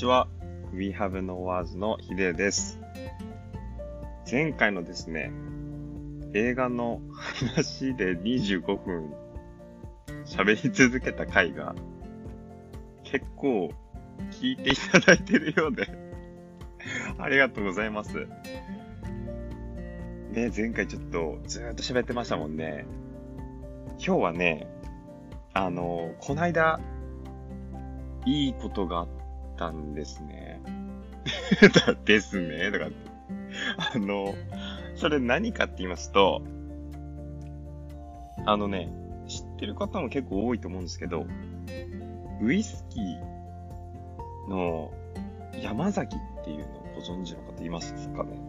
ちは。We Have No Words のヒデです。前回のですね、映画の話で25分喋り続けた回が結構聞いていただいてるようでありがとうございます。ね、前回ちょっとずっと喋ってましたもんね。今日はね、あの、こないだ、いいことがあったんですね。ですね、とかって。あの、それ何かって言いますと、あのね、知ってる方も結構多いと思うんですけど、ウイスキーの山崎っていうのをご存知の方いますかね？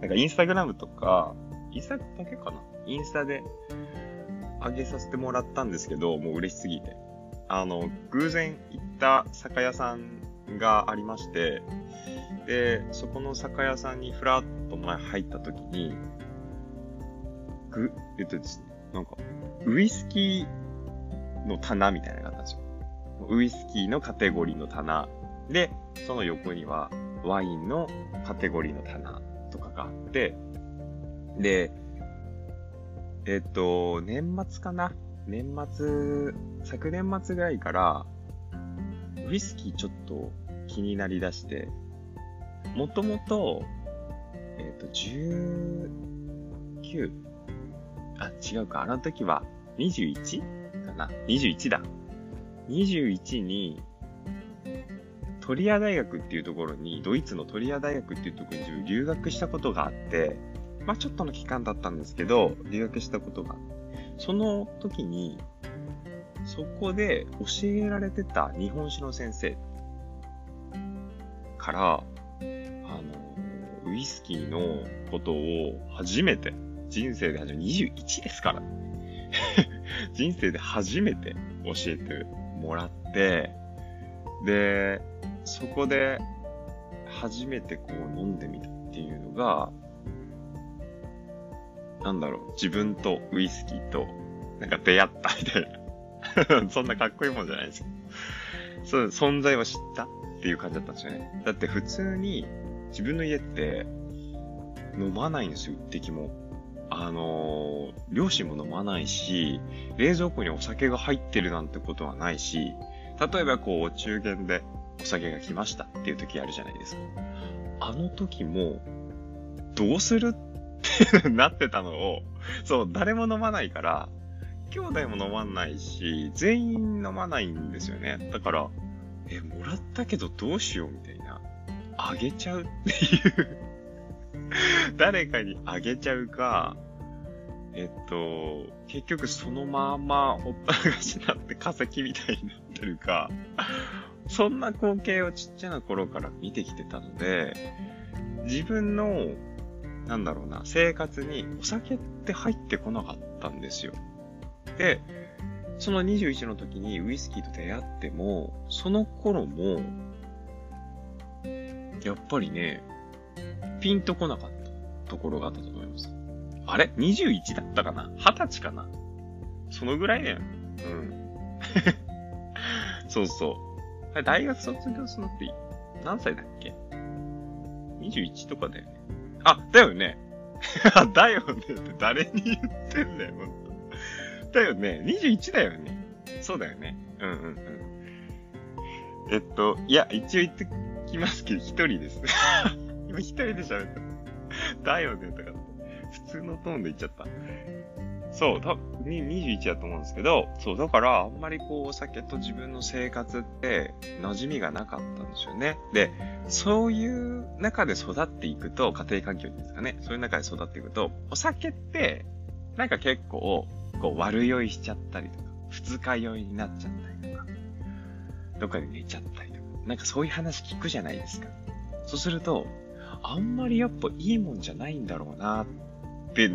なんかインスタグラムとか、インスタだけかな？インスタで上げさせてもらったんですけど、もう嬉しすぎて。あの、偶然行った酒屋さんがありまして、で、そこの酒屋さんにフラッと前入った時に、ぐ、えっとですね、なんか、ウイスキーの棚みたいなのがあったんですよ。ウイスキーのカテゴリーの棚。で、その横にはワインのカテゴリーの棚とかがあって、で、えっと、年末かな？年末、昨年末ぐらいから、ウイスキーちょっと気になりだして、もともと、えっと、19? あ、違うか。あの時は 21? かな ?21 だ。21に、トリア大学っていうところに、ドイツのトリア大学っていうところに留学したことがあって、まあちょっとの期間だったんですけど、留学したことが、その時に、そこで教えられてた日本史の先生から、あの、ウイスキーのことを初めて、人生で初めて、21ですから。人生で初めて教えてもらって、で、そこで初めてこう飲んでみたっていうのが、なんだろう、自分とウイスキーと、なんか出会ったみたいな。そんなかっこいいもんじゃないですけど。そう、存在を知ったっていう感じだったんですよね。だって普通に自分の家って飲まないんですよ、一滴も。あのー、両親も飲まないし、冷蔵庫にお酒が入ってるなんてことはないし、例えばこう、お中元でお酒が来ましたっていう時あるじゃないですか。あの時も、どうするってなってたのを、そう、誰も飲まないから、兄弟も飲まないし、全員飲まないんですよね。だから、え、もらったけどどうしようみたいな。あげちゃうっていう。誰かにあげちゃうか、えっと、結局そのままほったらかしになって化石みたいになってるか、そんな光景をちっちゃな頃から見てきてたので、自分のなんだろうな、生活にお酒って入ってこなかったんですよ。で、その21の時にウイスキーと出会っても、その頃も、やっぱりね、ピンとこなかったところがあったと思います。あれ ?21 だったかな ?20 歳かな？そのぐらいだよ。うん。そうそう。大学卒業するのって何歳だっけ ?21 とかだよね。あ、だよね。だよねって誰に言ってんだよ、だよね。21だよね。そうだよね。うんうんうん。えっと、いや、一応言ってきますけど、一人です。今一人で喋った。だよね、とか。普通のトーンで言っちゃった。そう、たに21だと思うんですけど、そう、だから、あんまりこう、お酒と自分の生活って、馴染みがなかったんですよね。で、そういう中で育っていくと、家庭環境ですかね。そういう中で育っていくと、お酒って、なんか結構、こう、悪酔いしちゃったりとか、二日酔いになっちゃったりとか、どっかで寝ちゃったりとか、なんかそういう話聞くじゃないですか。そうすると、あんまりやっぱいいもんじゃないんだろうなって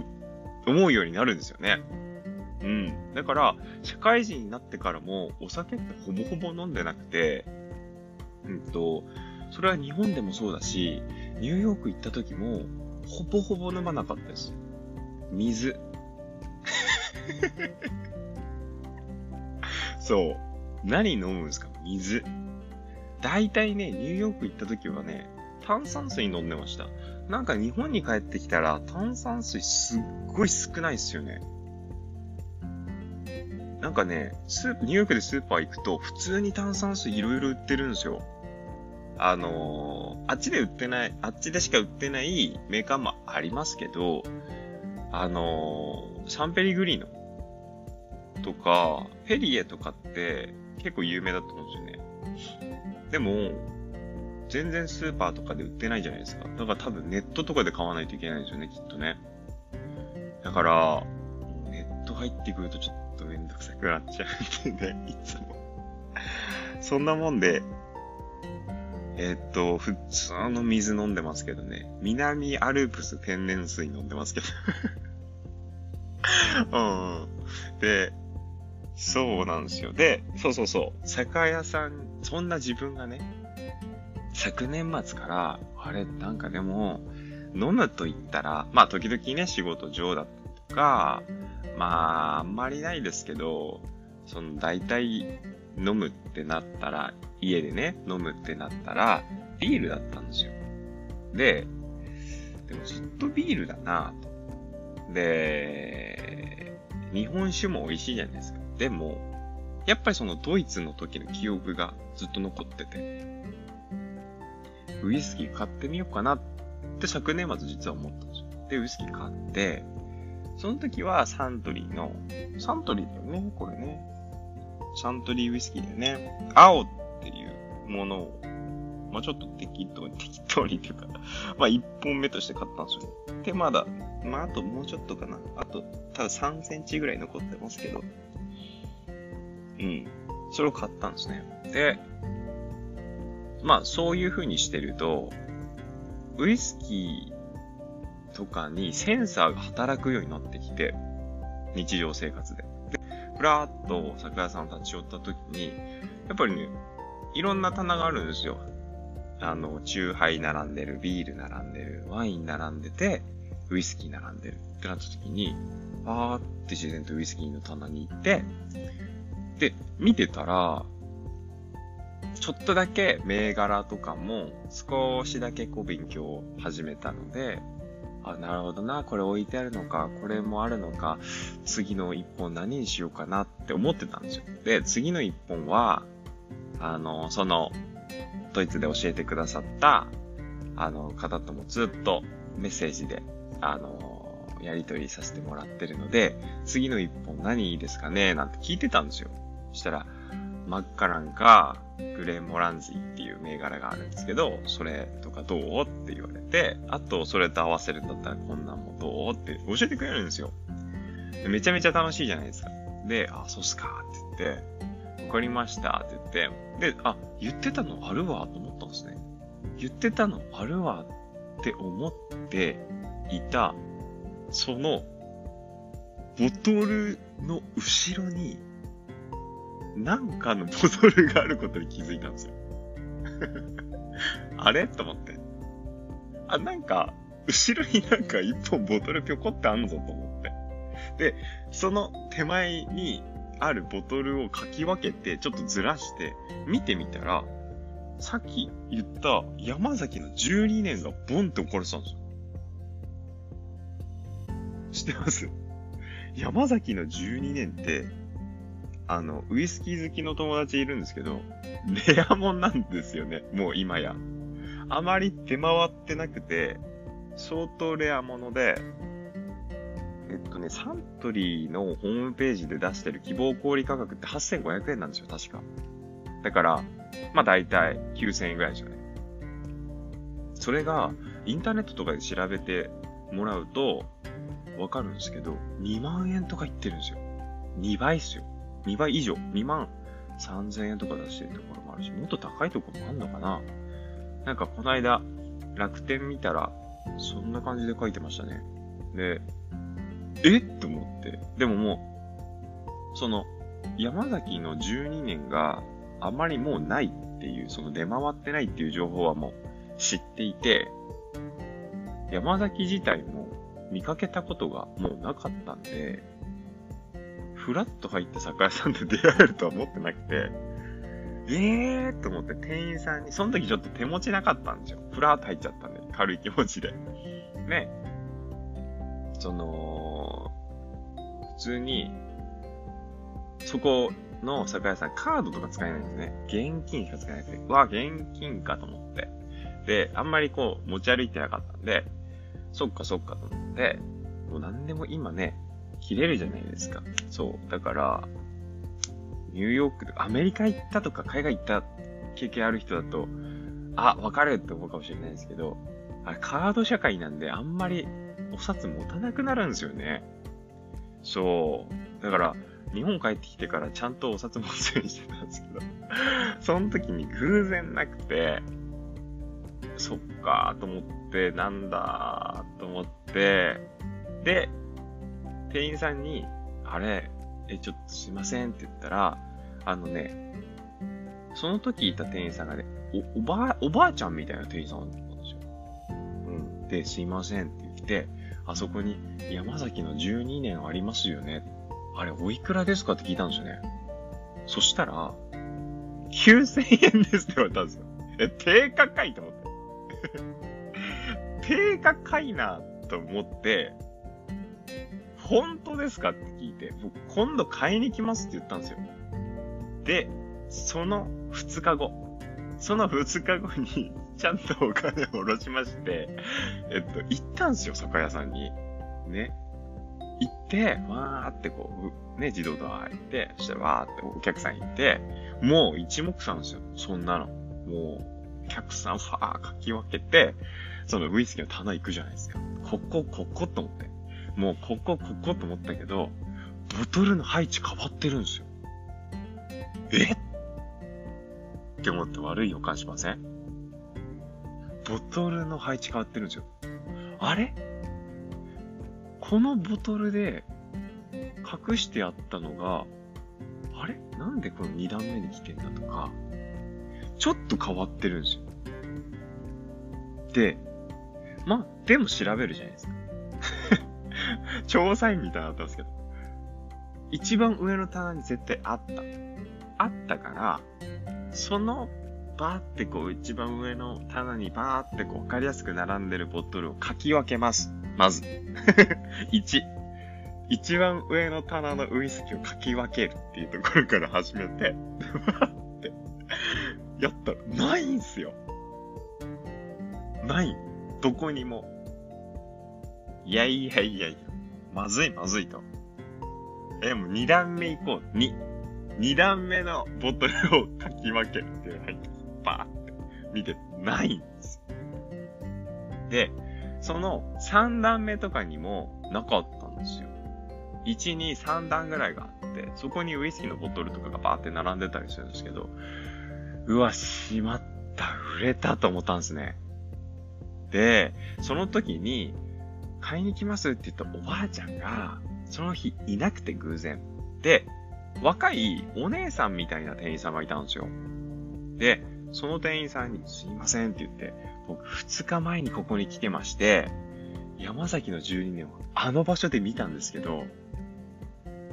思うようになるんですよね。うん。だから、社会人になってからも、お酒ってほぼほぼ飲んでなくて、うんと、それは日本でもそうだし、ニューヨーク行った時も、ほぼほぼ飲まなかったです。水。そう。何飲むんですか？水。大体ね、ニューヨーク行った時はね、炭酸水飲んでました。なんか日本に帰ってきたら炭酸水すっごい少ないっすよね。なんかね、スープ、ニューヨークでスーパー行くと普通に炭酸水いろいろ売ってるんですよ。あのー、あっちで売ってない、あっちでしか売ってないメーカーもありますけど、あのー、サンペリグリーノとか、フェリエとかって結構有名だと思うんですよね。でも、全然スーパーとかで売ってないじゃないですか。だから多分ネットとかで買わないといけないんですよね、きっとね。だから、ネット入ってくるとちょっとめんどくさくなっちゃうんでね、いつも。そんなもんで、えー、っと、普通の水飲んでますけどね。南アルプス天然水飲んでますけど。うん。で、そうなんですよ。で、そうそうそう。酒屋さん、そんな自分がね、昨年末から、あれ、なんかでも、飲むと言ったら、まあ時々ね、仕事上だとか、まあ、あんまりないですけど、その大体飲むってなったら、家でね、飲むってなったら、ビールだったんですよ。で、でもずっとビールだなと。で、日本酒も美味しいじゃないですか。でも、やっぱりそのドイツの時の記憶がずっと残ってて、ウイスキー買ってみようかなって昨年末実は思ったんですよ。で、ウイスキー買って、その時はサントリーの、サントリーだよね、これね。サントリーウイスキーだよね。青っていうものを、まあちょっと適当に、適当にっていうか、まあ1本目として買ったんですよ。で、まだ、まああともうちょっとかな。あと、ただ3センチぐらい残ってますけど。うん。それを買ったんですね。で、まあそういう風にしてると、ウイスキーとかにセンサーが働くようになってきて、日常生活で。で、ふらーっと酒屋さん立ち寄った時に、やっぱりね、いろんな棚があるんですよ。あの、チューハイ並んでる、ビール並んでる、ワイン並んでて、ウイスキー並んでるってなった時に、パーって自然とウイスキーの棚に行って、で、見てたら、ちょっとだけ銘柄とかも少しだけこう勉強を始めたので、あ、なるほどな、これ置いてあるのか、これもあるのか、次の一本何にしようかなって思ってたんですよ。で、次の一本は、あの、その、ドイツで教えてくださった、あの、方ともずっとメッセージで、あの、やりとりさせてもらってるので、次の一本何いいですかねなんて聞いてたんですよ。そしたら、マッカランか、グレーモランジーっていう銘柄があるんですけど、それとかどう？って言われて、あと、それと合わせるんだったらこんなんもどう？って教えてくれるんですよ。めちゃめちゃ楽しいじゃないですか。で、あ、そうっすかって言って、わかりましたって言って、で、あ、言ってたのあるわと思ったんですね。言ってたのあるわって思っていた、その、ボトルの後ろになんかのボトルがあることに気づいたんですよ。あれ？と思って。あ、なんか、後ろになんか一本ボトルぴょこってあんぞと思って。で、その手前にあるボトルをかき分けて、ちょっとずらして、見てみたら、さっき言った山崎の12年がボンって置かれてたんですよ。知ってます？山崎の12年って、あの、ウイスキー好きの友達いるんですけど、レアもんなんですよね、もう今や。あまり出回ってなくて、相当レアもので、えっとね、サントリーのホームページで出してる希望小売価格って8500円なんですよ、確か。だから、まあ大体9000円ぐらいですよね。それが、インターネットとかで調べてもらうと、わかるんですけど、2万円とか言ってるんですよ。2倍っすよ。2倍以上、2万3000円とか出してるところもあるし、もっと高いところもあるのかななんかこの間、楽天見たら、そんな感じで書いてましたね。で、え？って思って。でももう、その、山崎の12年があまりもうないっていう、その出回ってないっていう情報はもう知っていて、山崎自体も見かけたことがもうなかったんで、フラッと入って酒屋さんで出会えるとは思ってなくて、えーと思って店員さんに、その時ちょっと手持ちなかったんですよ。ふらーっと入っちゃったんで、軽い気持ちで。ね。その、普通に、そこの酒屋さんカードとか使えないんですね。現金しか使えないんですね。わ、現金かと思って。で、あんまりこう、持ち歩いてなかったんで、そっかそっかと思って、もう何でも今ね、切れるじゃないですか。そう。だから、ニューヨーク、アメリカ行ったとか海外行った経験ある人だと、あ、わかるって思うかもしれないですけど、あれカード社会なんであんまりお札持たなくなるんですよね。そう。だから、日本帰ってきてからちゃんとお札持つようにしてたんですけど、その時に偶然なくて、そっかーと思って、なんだーと思って、で、店員さんに、あれ、え、ちょっとすいませんって言ったら、あのね、その時いた店員さんがね、お、おばあ、おばあちゃんみたいな店員さんだったんですよ。うん。で、すいませんって言って、あそこに山崎の12年ありますよね。あれ、おいくらですかって聞いたんですよね。そしたら、9000円ですって言われたんですよ。え、低価かいと思って。低価かいなと思って、本当ですかって聞いて、僕今度買いに来ますって言ったんですよ。で、その2日後、その2日後に、ちゃんとお金を下ろしまして、えっと、行ったんですよ、酒屋さんに。ね。行って、わーってこう、ね、自動ドア開いて、そしたらわーってお客さん行って、もう一目散ですよ、そんなの。もう、お客さんファーかき分けて、そのウイスキーの棚行くじゃないですか。ここ、ここと思って。もうここ、ここと思ったけど、ボトルの配置変わってるんですよ。え？って思って悪い予感しません？ボトルの配置変わってるんですよ。あれ？このボトルで隠してあったのが、あれ？なんでこの2段目に来てんだとか、ちょっと変わってるんですよ。で、まあ、でも調べるじゃないですか。調査員みたいになったんですけど。一番上の棚に絶対あった。あったから、そのバーってこう一番上の棚にバーってこう分かりやすく並んでるボトルを書き分けます。まず。1。一番上の棚のウイスキーを書き分けるっていうところから始めて、バーって、やったら、ないんすよ。ない。どこにも。いやいやいやいや、まずいまずいと。え、もう二段目行こう。二。二段目のボトルを書き分けるっていうのが入ってバーって見て、ないんです。で、その三段目とかにもなかったんですよ。1、2、3段ぐらいがあって、そこにウイスキーのボトルとかがバーって並んでたりするんですけど、うわ、しまった、売れたと思ったんですね。で、その時に、買いに来ますって言ったおばあちゃんが、その日いなくて偶然。で、若いお姉さんみたいな店員さんがいたんですよ。で、その店員さんにすいませんって言って、僕2日前にここに来てまして、山崎の12年をあの場所で見たんですけど、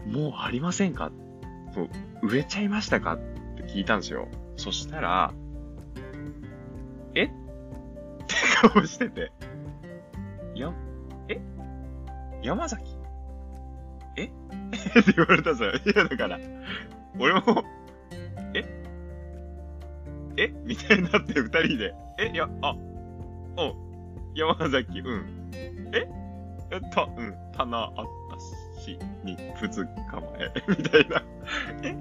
もうありませんか？そう売れちゃいましたか？って聞いたんですよ。そしたら、え？って顔してて、や、え？山崎？え？って言われたんですよ。いや、だから、俺も、え？え？みたいになって二人で、え？いや、あ、おう、山崎、うん。えた、うん、棚あったし、に、二日前、みたいな。え？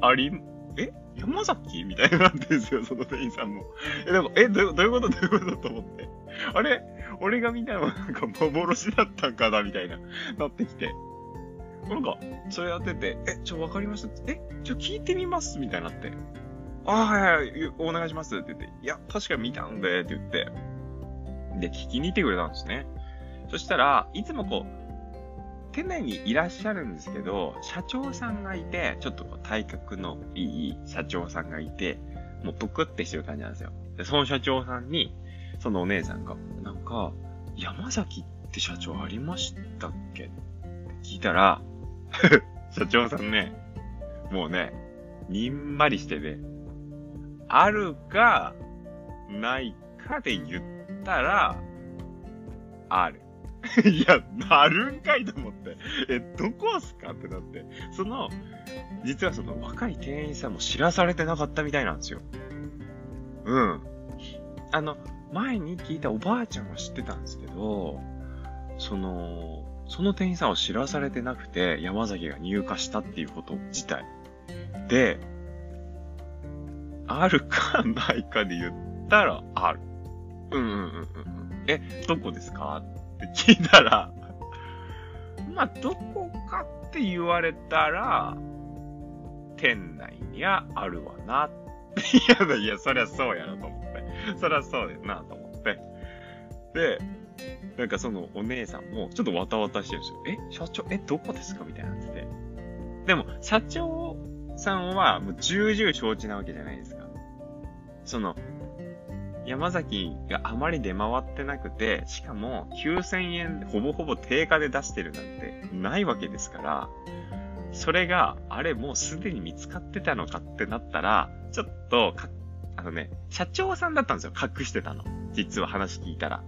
あり、え？山崎みたいなってんですよ、その店員さんも。え、でも、え、どういうこと？どういうこと？と思って。あれ？俺が見たのはなんか幻だったんかな？みたいな、なってきて。なんか、それやってて、え、ちょ、わかりましたえ、ちょ、聞いてみます？みたいになって。ああ、はいはい、お願いしますって言って、いや、確かに見たんで、って言って。で、聞きに行ってくれたんですね。そしたら、いつもこう、店内にいらっしゃるんですけど、社長さんがいて、ちょっと体格のいい社長さんがいて、もうぷくってしてる感じなんですよ。で、その社長さんに、そのお姉さんが、なんか、山崎って社長ありましたっけ？って聞いたら、社長さんね、もうね、にんまりしてね、あるか、ないかで言ったら、ある。いや、なるんかいと思って。え、どこっすかってなって。その、実はその若い店員さんも知らされてなかったみたいなんですよ。うん。あの、前に聞いたおばあちゃんは知ってたんですけど、その、その店員さんは知らされてなくて、山崎が入荷したっていうこと自体。で、あるかないかで言ったら、ある。うんうんうんうん。え、どこですかっ て聞いたら、まあ、どこかって言われたら、店内にはあるわな。いやいや、そりゃそうやなと思って。そりゃそうやなと思って。で、なんかそのお姉さんもちょっとわたわたしてるんですよ。え社長、えどこですか？みたいなってて。でも、社長さんはもう重々承知なわけじゃないですか。その、山崎があまり出回ってなくて、しかも9000円ほぼほぼ定価で出してるなんてないわけですから、それが、あれもうすでに見つかってたのかってなったら、ちょっとか、あのね、社長さんだったんですよ、隠してたの。実は話聞いたら。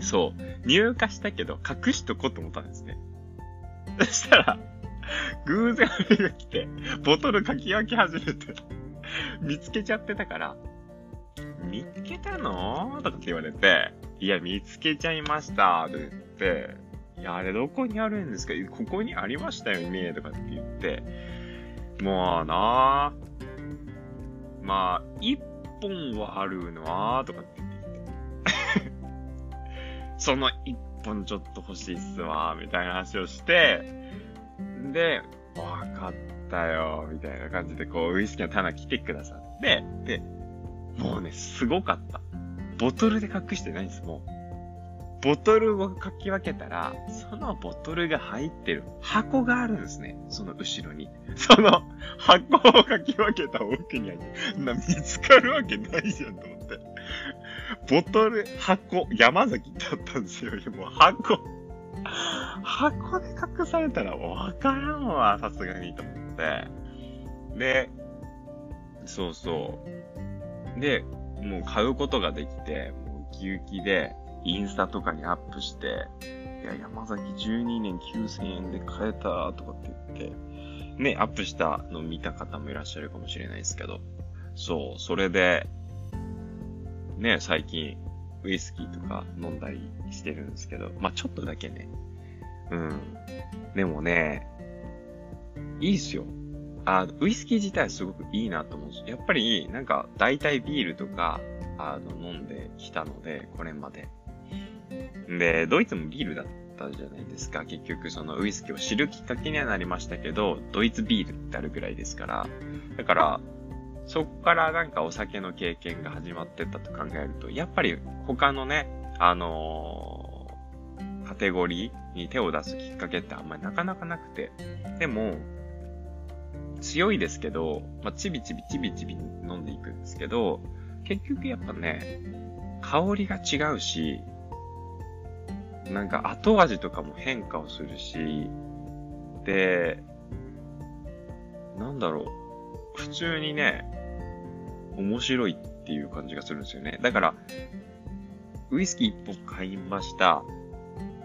そう。入荷したけど、隠しとこうと思ったんですね。そしたら、偶然あれが来て、ボトルかき分け始めて、見つけちゃってたから、見つけたの？とかって言われて、いや、見つけちゃいました、って言って、いや、あれどこにあるんですか？ここにありましたよねとかって言って、もうなぁ、まあ、一本はあるのは、とかって言って。その一本ちょっと欲しいっすわ、みたいな話をして、で、わかったよ、みたいな感じで、こう、ウイスキーの棚来てくださって、で、もうね、すごかった。ボトルで隠してないんです、もう。ボトルをかき分けたら、そのボトルが入ってる箱があるんですね。その後ろに。その箱をかき分けた奥にある。な、見つかるわけないじゃんと思って。ボトル、箱、山崎だったんですよ。もう箱。箱で隠されたらわからんわ、さすがにと思って。で、そうそう。で、もう買うことができて、もうウキウキで、インスタとかにアップして、いや、山崎12年9000円で買えたとかって言って、ね、アップしたの見た方もいらっしゃるかもしれないですけど、そう、それで、ね、最近、ウイスキーとか飲んだりしてるんですけど、まあ、ちょっとだけね。うん。でもね、いいっすよ。あ、ウイスキー自体すごくいいなと思うし、やっぱり、なんか、大体ビールとか、あの、飲んできたので、これまで。で、ドイツもビールだったじゃないですか。結局、そのウイスキーを知るきっかけにはなりましたけど、ドイツビールってあるぐらいですから。だから、そこからなんかお酒の経験が始まってったと考えると、やっぱり他のね、あのー、カテゴリーに手を出すきっかけってあんまりなかなかなくて。でも、強いですけど、まあ、ちびちびちびちび飲んでいくんですけど、結局やっぱね、香りが違うし、なんか後味とかも変化をするし、で、なんだろう。普通にね、面白いっていう感じがするんですよね。だから、ウイスキー一本買いました。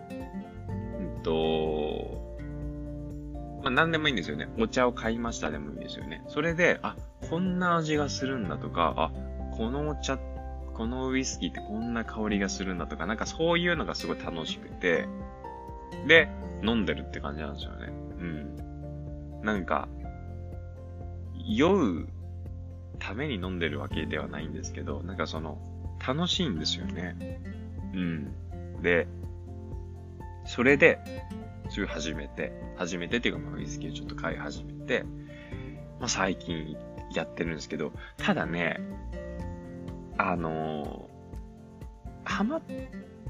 うんと、まあ、何でもいいんですよね。お茶を買いましたでもいいんですよね。それで、あ、こんな味がするんだとか、あ、このお茶このウイスキーってこんな香りがするんだとか、なんかそういうのがすごい楽しくて、で、飲んでるって感じなんですよね。うん。なんか、酔うために飲んでるわけではないんですけど、なんかその、楽しいんですよね。うん。で、それで、そういう始めて、始めてっていうか、まあ、ウイスキーをちょっと買い始めて、まあ最近やってるんですけど、ただね、あのー、ハマっ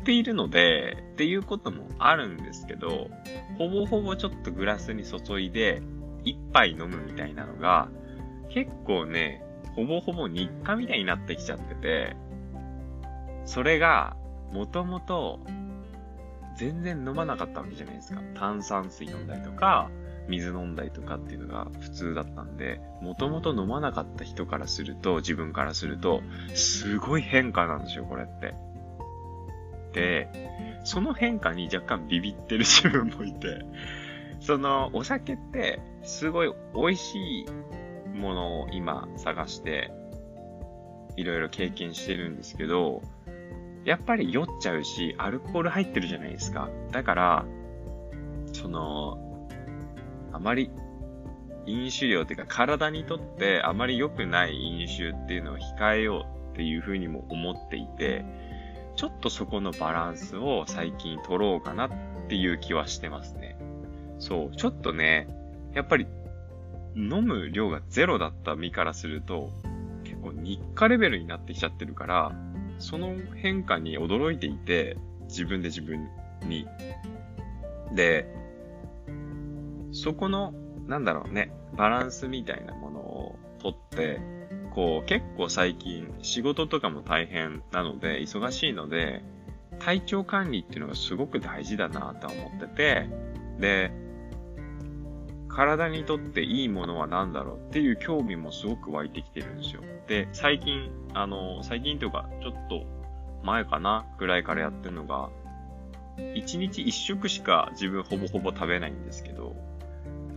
ているので、っていうこともあるんですけど、ほぼほぼちょっとグラスに注いで、一杯飲むみたいなのが、結構ね、ほぼほぼ日課みたいになってきちゃってて、それが、もともと、全然飲まなかったわけじゃないですか。炭酸水飲んだりとか、水飲んだりとかっていうのが普通だったんで、もともと飲まなかった人からすると、自分からすると、すごい変化なんですよ、これって。で、その変化に若干ビビってる自分もいて、その、お酒って、すごい美味しいものを今探して、いろいろ経験してるんですけど、やっぱり酔っちゃうし、アルコール入ってるじゃないですか。だから、その、あまり飲酒量っていうか体にとってあまり良くない飲酒っていうのを控えようっていうふうにも思っていて、ちょっとそこのバランスを最近取ろうかなっていう気はしてますね。そう、ちょっとね、やっぱり飲む量がゼロだった身からすると、結構日課レベルになってきちゃってるから、その変化に驚いていて、自分で自分に。で、そこの、なんだろうね、バランスみたいなものをとって、こう、結構最近仕事とかも大変なので、忙しいので、体調管理っていうのがすごく大事だなと思ってて、で、体にとっていいものは何だろうっていう興味もすごく湧いてきてるんですよ。で、最近、あの、最近というか、ちょっと前かなぐらいからやってるのが、1日1食しか自分ほぼほぼ食べないんですけど、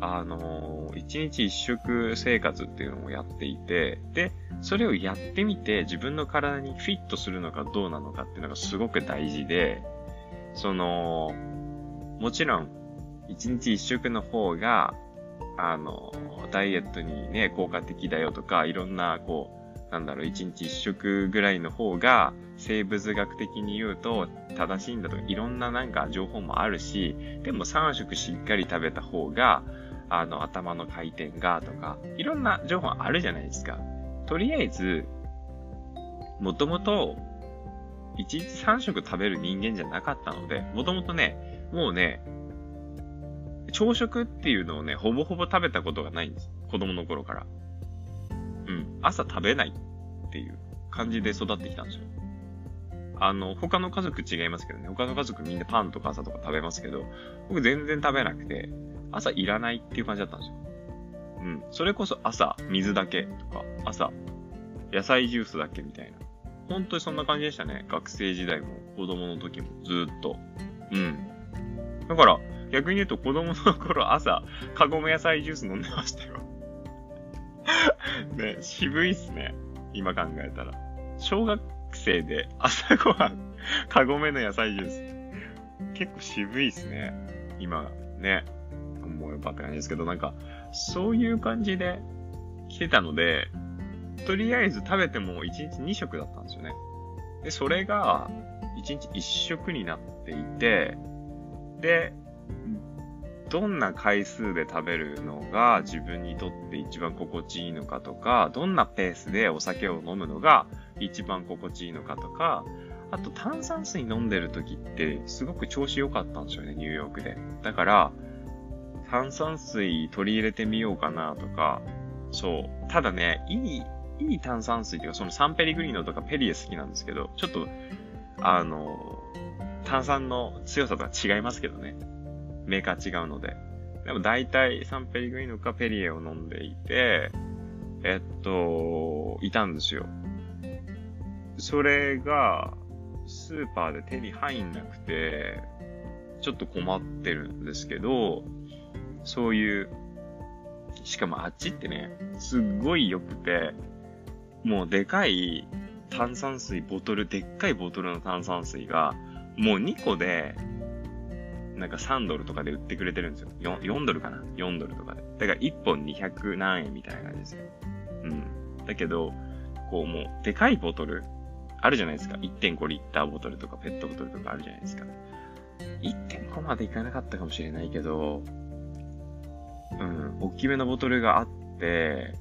あの、1日1食生活っていうのをやっていて、で、それをやってみて自分の体にフィットするのかどうなのかっていうのがすごく大事で、その、もちろん、1日1食の方があの、ダイエットにね、効果的だよとか、いろんな、こう、なんだろう、一日一食ぐらいの方が、生物学的に言うと正しいんだとか、いろんななんか情報もあるし、でも3食しっかり食べた方が、あの、頭の回転がとか、いろんな情報あるじゃないですか。とりあえず、もともと、1日3食食べる人間じゃなかったので、もともとね、もうね、朝食っていうのをね、ほぼほぼ食べたことがないんです。子供の頃から。うん。朝食べないっていう感じで育ってきたんですよ。あの、他の家族違いますけどね。他の家族みんなパンとか朝とか食べますけど、僕全然食べなくて、朝いらないっていう感じだったんですよ。うん。それこそ朝、水だけとか、朝、野菜ジュースだけみたいな。本当にそんな感じでしたね。学生時代も、子供の時も、ずっと。うん。だから、逆に言うと子供の頃朝、カゴメ野菜ジュース飲んでましたよ ね、渋いっすね。今考えたら。小学生で朝ごはん、カゴメの野菜ジュース。結構渋いっすね。今、ね。思えばって感じですけど、なんか、そういう感じで来てたので、とりあえず食べても1日2食だったんですよね。で、それが1日1食になっていて、で、どんな回数で食べるのが自分にとって一番心地いいのかとか、どんなペースでお酒を飲むのが一番心地いいのかとか、あと炭酸水飲んでる時ってすごく調子良かったんですよね、ニューヨークで。だから、炭酸水取り入れてみようかなとか、そう。ただね、いい、いい炭酸水っていうか、そのサンペリグリーノとかペリエ好きなんですけど、ちょっと、あの、炭酸の強さとは違いますけどね。メーカー違うので。でも大体サンペリグリーノかペリエを飲んでいて、えっと、いたんですよ。それが、スーパーで手に入んなくて、ちょっと困ってるんですけど、そういう、しかもあっちってね、すっごい良くて、もうでかい炭酸水ボトル、でっかいボトルの炭酸水が、もう2個でなんか3ドルとかで売ってくれてるんですよ。4, 4ドルかな ?4 ドルとかで。だから1本200何円みたいな感じですよ。うん。だけど、こうもう、でかいボトル、あるじゃないですか。1.5リッターボトルとかペットボトルとかあるじゃないですか。1.5までいかなかったかもしれないけど、うん、大きめのボトルがあって、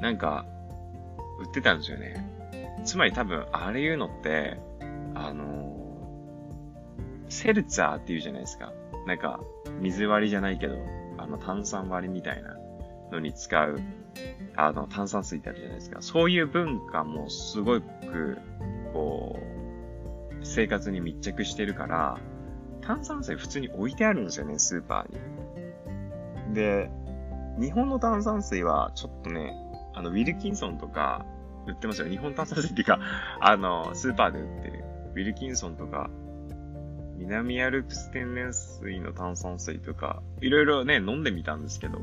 なんか、売ってたんですよね。つまり多分、あれ言うのって、あのセルツァーって言うじゃないですか。なんか、水割りじゃないけど、あの炭酸割りみたいなのに使う、あの炭酸水ってあるじゃないですか。そういう文化もすごく、こう、生活に密着してるから、炭酸水普通に置いてあるんですよね、スーパーに。で、日本の炭酸水はちょっとね、あの、ウィルキンソンとか売ってますよ。日本炭酸水っていうか、あの、スーパーで売ってる。ウィルキンソンとか、南アルプス天然水の炭酸水とか、いろいろね、飲んでみたんですけど、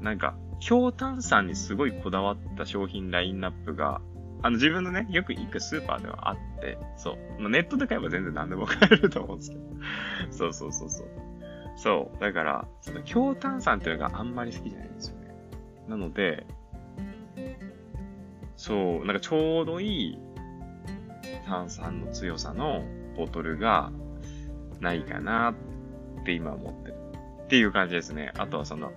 なんか、強炭酸にすごいこだわった商品ラインナップが、あの自分のね、よく行くスーパーではあって、そう。まあネットで買えば全然何でも買えると思うんですけど。そうそうそうそう。そう。だから、その強炭酸っていうのがあんまり好きじゃないんですよね。なので、そう、なんかちょうどいい炭酸の強さのボトルがないかなって今思ってる。っていう感じですね。あとはその、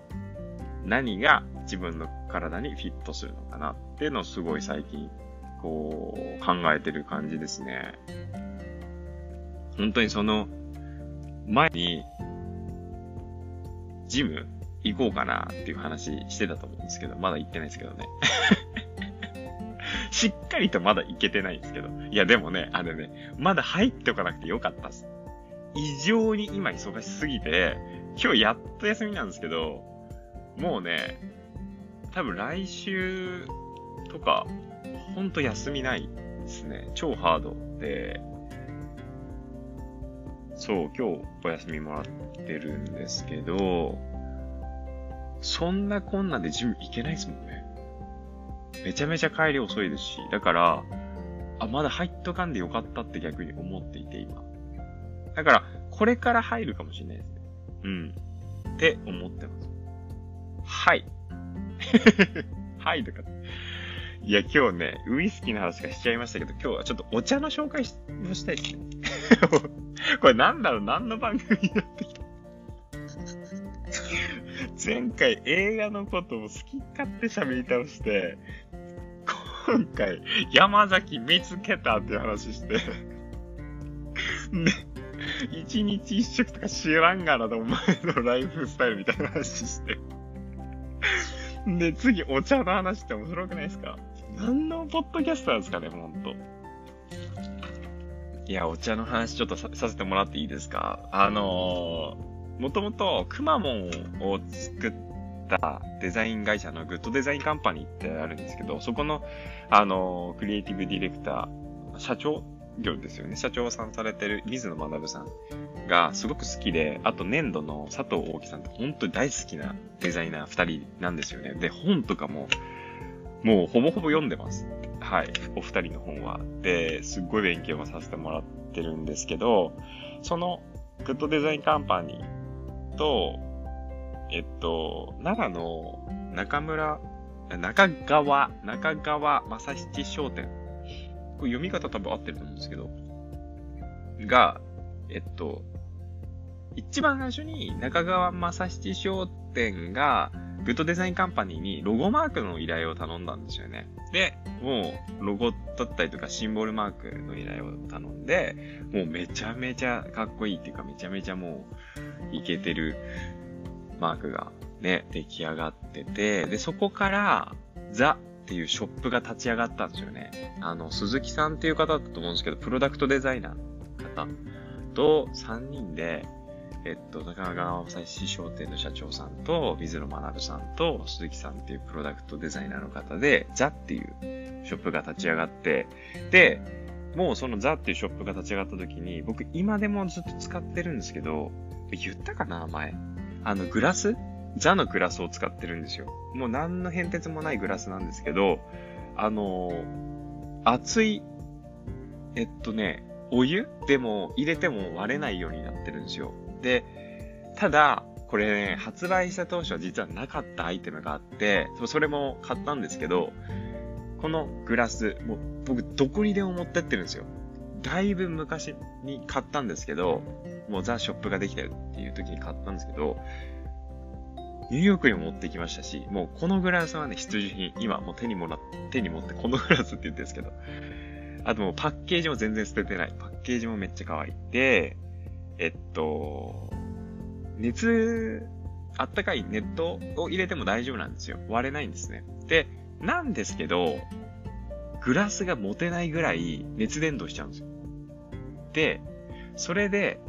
何が自分の体にフィットするのかなっていうのをすごい最近、こう、考えてる感じですね。本当にその、前に、ジム行こうかなっていう話してたと思うんですけど、まだ行ってないですけどね。しっかりとまだ行けてないんですけど。いや、でもね、あれね、まだ入っておかなくてよかったっす。異常に今忙しすぎて、今日やっと休みなんですけど、もうね、多分来週とか、ほんと休みないですね。超ハードで、そう、今日お休みもらってるんですけど、そんなこんなでジム行けないですもんね。めちゃめちゃ帰り遅いですし、だから、あ、まだ入っとかんでよかったって逆に思っていて、今。だから、これから入るかもしれないですね。うん。って思ってます。はい。はいとか。いや、今日ね、ウイスキーの話がしちゃいましたけど、今日はちょっとお茶の紹介もしたいですね。これなんだろう？何の番組になってきた？前回映画のことを好き勝手喋り倒して、今回山崎見つけたっていう話して、で、一日一食とか知らんがなとお前のライフスタイルみたいな話して。で、次お茶の話って面白くないですか？何のポッドキャストなんですかね、ほんと。いや、お茶の話ちょっとさせてもらっていいですか？あのー、もともとくまモンを作ったデザイン会社のグッドデザインカンパニーってあるんですけど、そこの、あの、クリエイティブディレクター、社長業ですよね。社長さんされてる水野学さんがすごく好きで、あと粘土の佐藤大樹さんって本当に大好きなデザイナー二人なんですよね。で、本とかも、もうほぼほぼ読んでます。はい。お二人の本は。で、すっごい勉強もさせてもらってるんですけど、その、グッドデザインカンパニーと、えっと、奈良の中村、中川、中川正七商店。これ読み方多分合ってると思うんですけど、が、えっと、一番最初に中川正七商店が、グッドデザインカンパニーにロゴマークの依頼を頼んだんですよね。で、もう、ロゴだったりとかシンボルマークの依頼を頼んで、もうめちゃめちゃかっこいいっていうか、めちゃめちゃもう、いけてるマークがね、出来上がってて、で、そこから、ザっていうショップが立ち上がったんですよね。あの、鈴木さんっていう方だったと思うんですけど、プロダクトデザイナーの方と3人で、えっと、中川朝日商店の社長さんと、水野学さんと、鈴木さんっていうプロダクトデザイナーの方で、ザっていうショップが立ち上がって、で、もうそのザっていうショップが立ち上がった時に、僕今でもずっと使ってるんですけど、言ったかな前？あの、グラス？ザのグラスを使ってるんですよ。もう何の変哲もないグラスなんですけど、あの熱い、えっとね、お湯？でも入れても割れないようになってるんですよ。で、ただ、これね、発売した当初は実はなかったアイテムがあって、それも買ったんですけど、このグラス、もう僕どこにでも持ってってるんですよ。だいぶ昔に買ったんですけど、もうザ・ショップができたよっていう時に買ったんですけど、ニューヨークにも持ってきましたし、もうこのグラスはね、必需品。今もう手にもら手に持ってこのグラスって言ってるんですけど。あともうパッケージも全然捨ててない。パッケージもめっちゃ可愛い。で、えっと、熱、あったかいネットを入れても大丈夫なんですよ。割れないんですね。で、なんですけど、グラスが持てないぐらい熱伝導しちゃうんですよ。で、それで、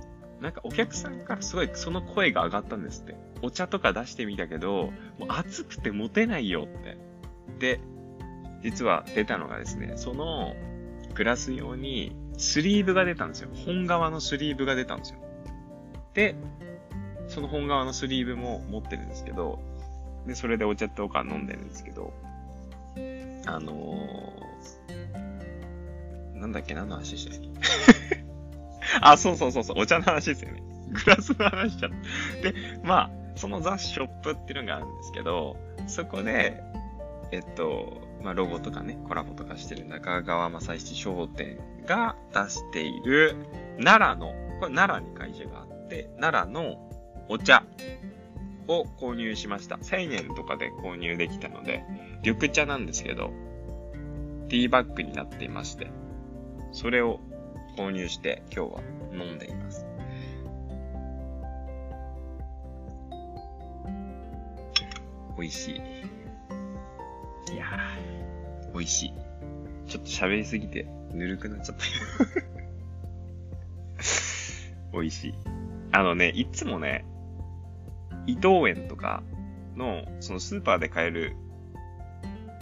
なんかお客さんからすごいその声が上がったんですって。お茶とか出してみたけど、もう暑くて持てないよって。で、実は出たのがですね、そのグラス用にスリーブが出たんですよ。本側のスリーブが出たんですよ。で、その本側のスリーブも持ってるんですけど、で、それでお茶とか飲んでるんですけど、あの、なんだっけ、何の話でしたっけ？あ、そうそうそうそう、お茶の話ですよね。グラスの話しちゃった。で、まあ、そのザ・ショップっていうのがあるんですけど、そこで、えっと、まあ、ロゴとかね、コラボとかしてる中川正七商店が出している奈良の、これ奈良に会社があって、奈良のお茶を購入しました。1000円とかで購入できたので、緑茶なんですけど、ティーバッグになっていまして、それを購入して今日は飲んでいます。美味しい。いやー、美味しい。ちょっと喋りすぎてぬるくなっちゃった 美味しい。あのね、いつもね、伊藤園とかの、そのスーパーで買える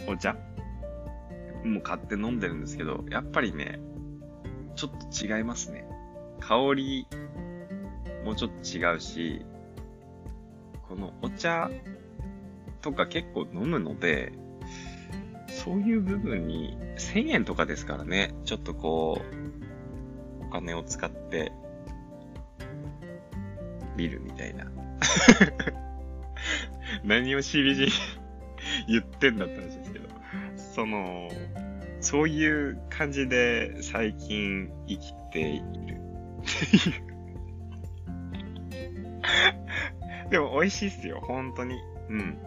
お茶も買って飲んでるんですけど、やっぱりね、ちょっと違いますね。香りもちょっと違うし、このお茶とか結構飲むので、そういう部分に1000円とかですからね、ちょっとこう、お金を使って見るみたいな。何をしびじ言ってんだって話ですけど、その、そういう感じで最近生きているっていうでも美味しいっすよ、本当に。うん。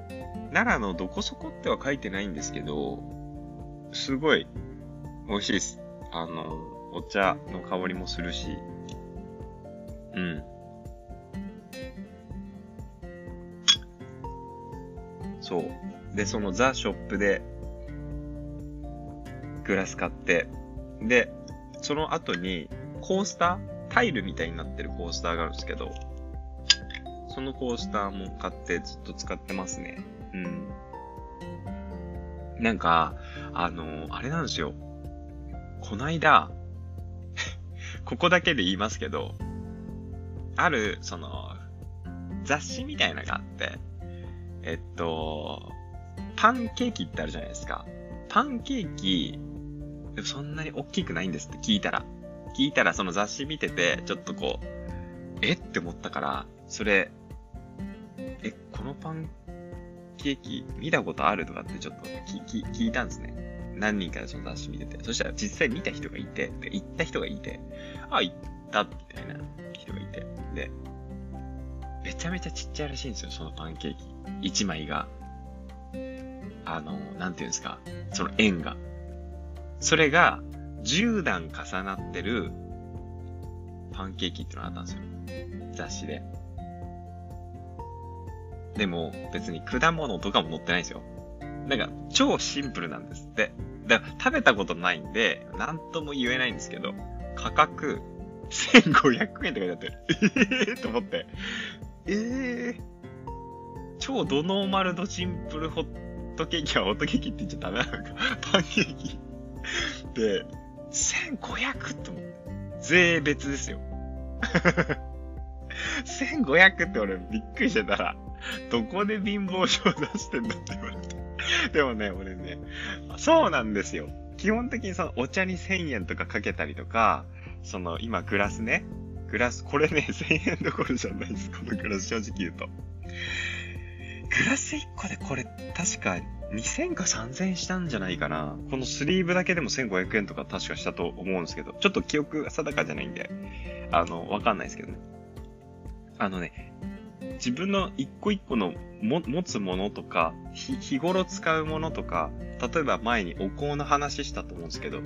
奈良のどこそこっては書いてないんですけど、すごい美味しいです。あの、お茶の香りもするし、うん。そう。で、そのザ・ショップで、グラス買って、で、その後に、コースタータイルみたいになってるコースターがあるんですけど、そのコースターも買ってずっと使ってますね。うん。なんか、あのー、あれなんですよ。こないだ、ここだけで言いますけど、ある、その、雑誌みたいなのがあって、えっと、パンケーキってあるじゃないですか。パンケーキ、そんなに大きくないんですって聞いたら。聞いたらその雑誌見てて、ちょっとこう、えって思ったから、それ、え、このパンケーキ見たことあるとかってちょっと聞聞いたんですね。何人かでその雑誌見てて。そしたら実際見た人がいて、で行った人がいて、あ、行ったみたいな人がいて。で、めちゃめちゃちっちゃいらしいんですよ、そのパンケーキ。1枚が。あの、なんていうんですか、その円が。それが、10段重なってるパンケーキってのがあったんですよ。雑誌で。でも、別に果物とかも載ってないんですよ。なんか、超シンプルなんですって。だから食べたことないんで、なんとも言えないんですけど、価格、1500円って書いてあって、ええー、と思って、ええー、超ドノーマルドシンプルホットケーキはホットケーキって言っちゃダメなのか。パンケーキ。で、1500って思って。税別ですよ。1500って俺びっくりしてたら、どこで貧乏症出してんだって言われて。でもね、俺ね、そうなんですよ。基本的にそのお茶に1000円とかかけたりとか、その今グラスね、グラス、これね、1000円どころじゃないです。このグラス正直言うと。グラス1個でこれ、確か2000か3000したんじゃないかな。このスリーブだけでも1500円とか確かしたと思うんですけど、ちょっと記憶が定かじゃないんで、あの、わかんないですけどね。あのね、自分の一個一個のも持つものとか、日頃使うものとか、例えば前にお香の話したと思うんですけど、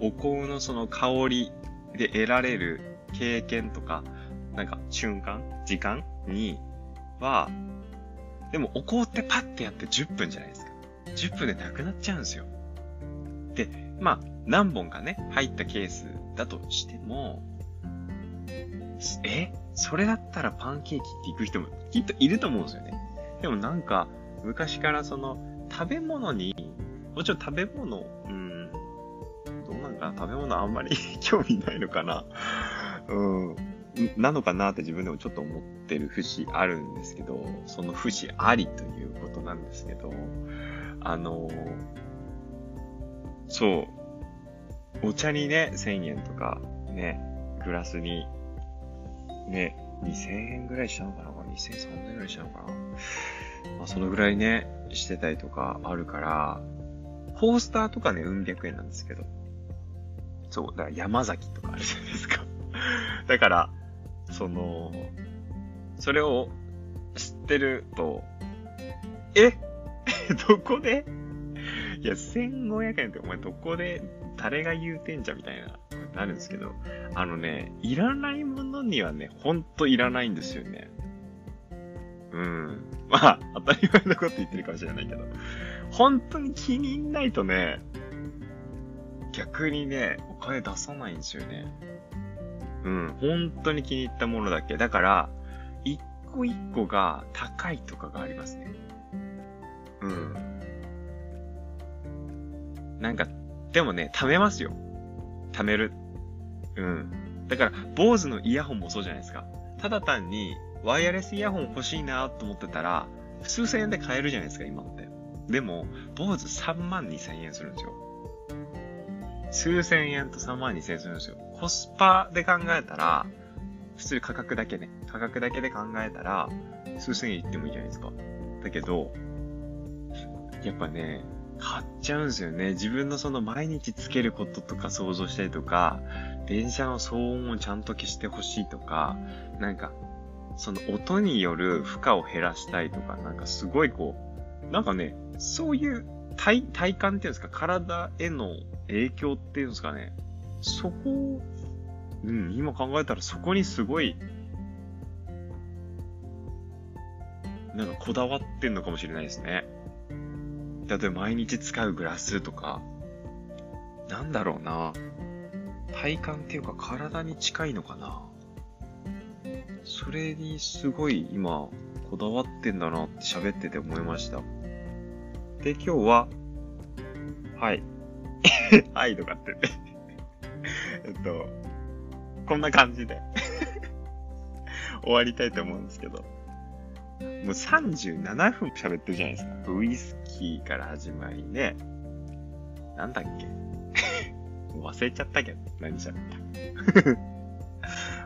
お香のその香りで得られる経験とか、なんか瞬間時間には、でもお香ってパッてやって10分じゃないですか。10分でなくなっちゃうんですよ。で、まあ、何本かね、入ったケースだとしても、えそれだったらパンケーキって行く人もきっといると思うんですよね。でもなんか、昔からその、食べ物に、もちろん食べ物、うん、どうなんかな食べ物あんまり 興味ないのかなうん、なのかなって自分でもちょっと思ってる節あるんですけど、その節ありということなんですけど、あの、そう、お茶にね、1000円とか、ね、グラスに、ね、2000円ぐらいしちゃうのかな ?2000、3000円ぐらいしちゃうのかなまあ、そのぐらいね、してたりとかあるから、コースターとかね、うん百円なんですけど。そう、だから山崎とかあるじゃないですか。だから、その、それを知ってると、え？どこで？いや、1500円ってお前どこで、誰が言うてんじゃんみたいな、なるんですけど、あのね、いらないものにはね、ほんといらないんですよね。うん。まあ、当たり前のこと言ってるかもしれないけど、本当に気に入んないとね、逆にね、お金出さないんですよね。うん、本当に気に入ったものだけ。だから、一個一個が高いとかがありますね。うん。なんか、でもね、貯めますよ。貯める。うん。だから、坊主のイヤホンもそうじゃないですか。ただ単に、ワイヤレスイヤホン欲しいなと思ってたら、数千円で買えるじゃないですか、今って。でも、坊主3万2千円するんですよ。数千円と3万2千円するんですよ。コスパで考えたら、普通に価格だけね、価格だけで考えたら、数千円いってもいいじゃないですか。だけど、やっぱね、買っちゃうんですよね。自分のその毎日つけることとか想像したりとか、電車の騒音をちゃんと消してほしいとか、なんか、その音による負荷を減らしたいとか、なんかすごいこう、なんかね、そういう体、体感っていうんですか、体への影響っていうんですかね、そこうん、今考えたらそこにすごい、なんかこだわってんのかもしれないですね。例えば毎日使うグラスとか、なんだろうな。体感っていうか体に近いのかな。それにすごい今、こだわってんだなって喋ってて思いました。で、今日は、はい。はいとかって えっと、こんな感じで 終わりたいと思うんですけど。もう37分喋ってるじゃないですか。ウイスキーから始まりね。なんだっけ 忘れちゃったけど、何喋っ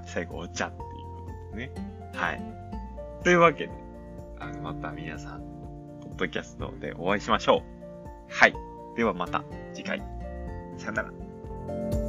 た最後お茶っていうことでね。はい。というわけで、あの、また皆さん、ポッドキャストでお会いしましょう。はい。ではまた次回。さよなら。